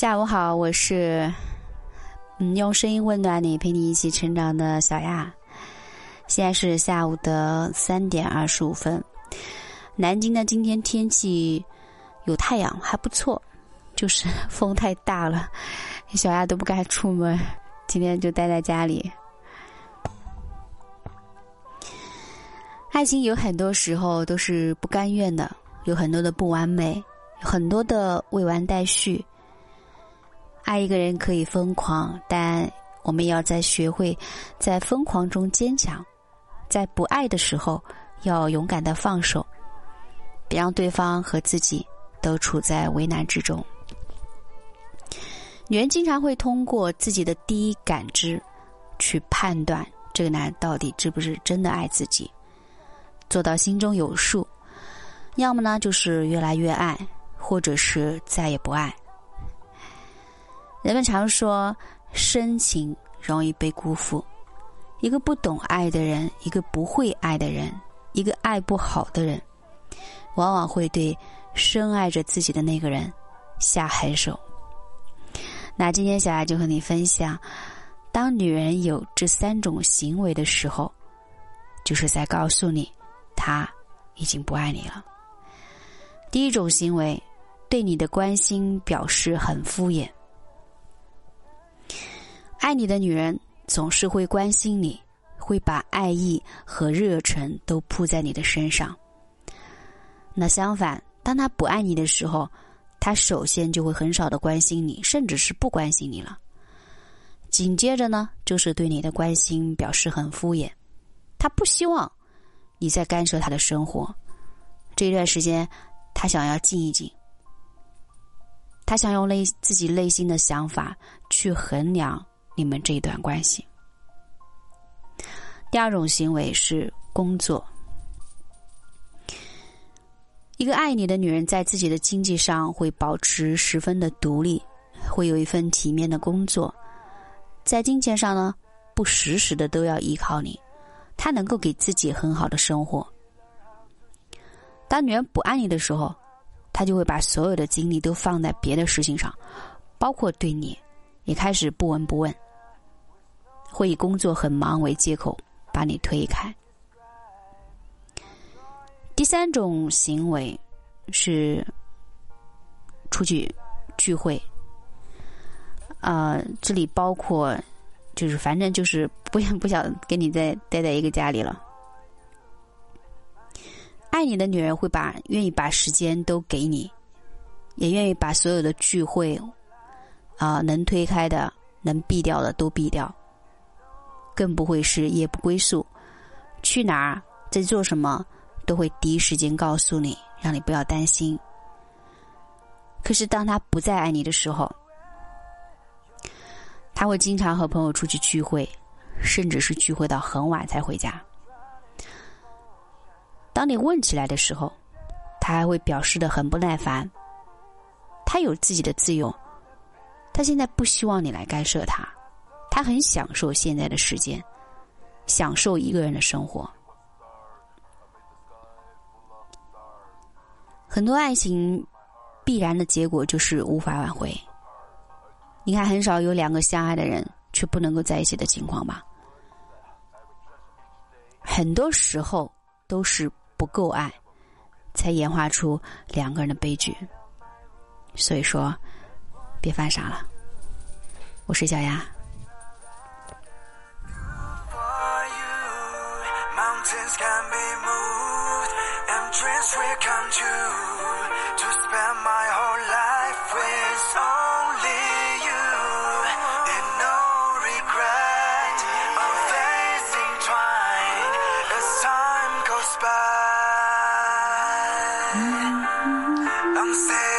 下午好，我是嗯用声音温暖你、陪你一起成长的小亚。现在是下午的三点二十五分。南京的今天天气有太阳，还不错，就是风太大了，小亚都不敢出门，今天就待在家里。爱情有很多时候都是不甘愿的，有很多的不完美，很多的未完待续。爱一个人可以疯狂，但我们要在学会在疯狂中坚强，在不爱的时候要勇敢的放手，别让对方和自己都处在为难之中。女人经常会通过自己的第一感知去判断这个男人到底是不是真的爱自己，做到心中有数，要么呢就是越来越爱，或者是再也不爱。人们常说，深情容易被辜负。一个不懂爱的人，一个不会爱的人，一个爱不好的人，往往会对深爱着自己的那个人下狠手。那今天小艾就和你分享，当女人有这三种行为的时候，就是在告诉你，她已经不爱你了。第一种行为，对你的关心表示很敷衍。爱你的女人总是会关心你，会把爱意和热忱都扑在你的身上。那相反，当她不爱你的时候，她首先就会很少的关心你，甚至是不关心你了。紧接着呢，就是对你的关心表示很敷衍，她不希望你再干涉她的生活。这一段时间，她想要静一静，她想用内自己内心的想法去衡量。你们这一段关系。第二种行为是工作。一个爱你的女人，在自己的经济上会保持十分的独立，会有一份体面的工作，在金钱上呢，不时时的都要依靠你，她能够给自己很好的生活。当女人不爱你的时候，她就会把所有的精力都放在别的事情上，包括对你，也开始不闻不问。会以工作很忙为借口把你推开。第三种行为是出去聚会，呃，这里包括就是反正就是不想不想跟你再待在一个家里了。爱你的女人会把愿意把时间都给你，也愿意把所有的聚会啊能推开的、能避掉的都避掉。更不会是夜不归宿，去哪儿在做什么都会第一时间告诉你，让你不要担心。可是当他不再爱你的时候，他会经常和朋友出去聚会，甚至是聚会到很晚才回家。当你问起来的时候，他还会表示的很不耐烦。他有自己的自由，他现在不希望你来干涉他。他很享受现在的时间，享受一个人的生活。很多爱情必然的结果就是无法挽回。你看，很少有两个相爱的人却不能够在一起的情况吧？很多时候都是不够爱，才演化出两个人的悲剧。所以说，别犯傻了。我睡觉呀 I'm sad.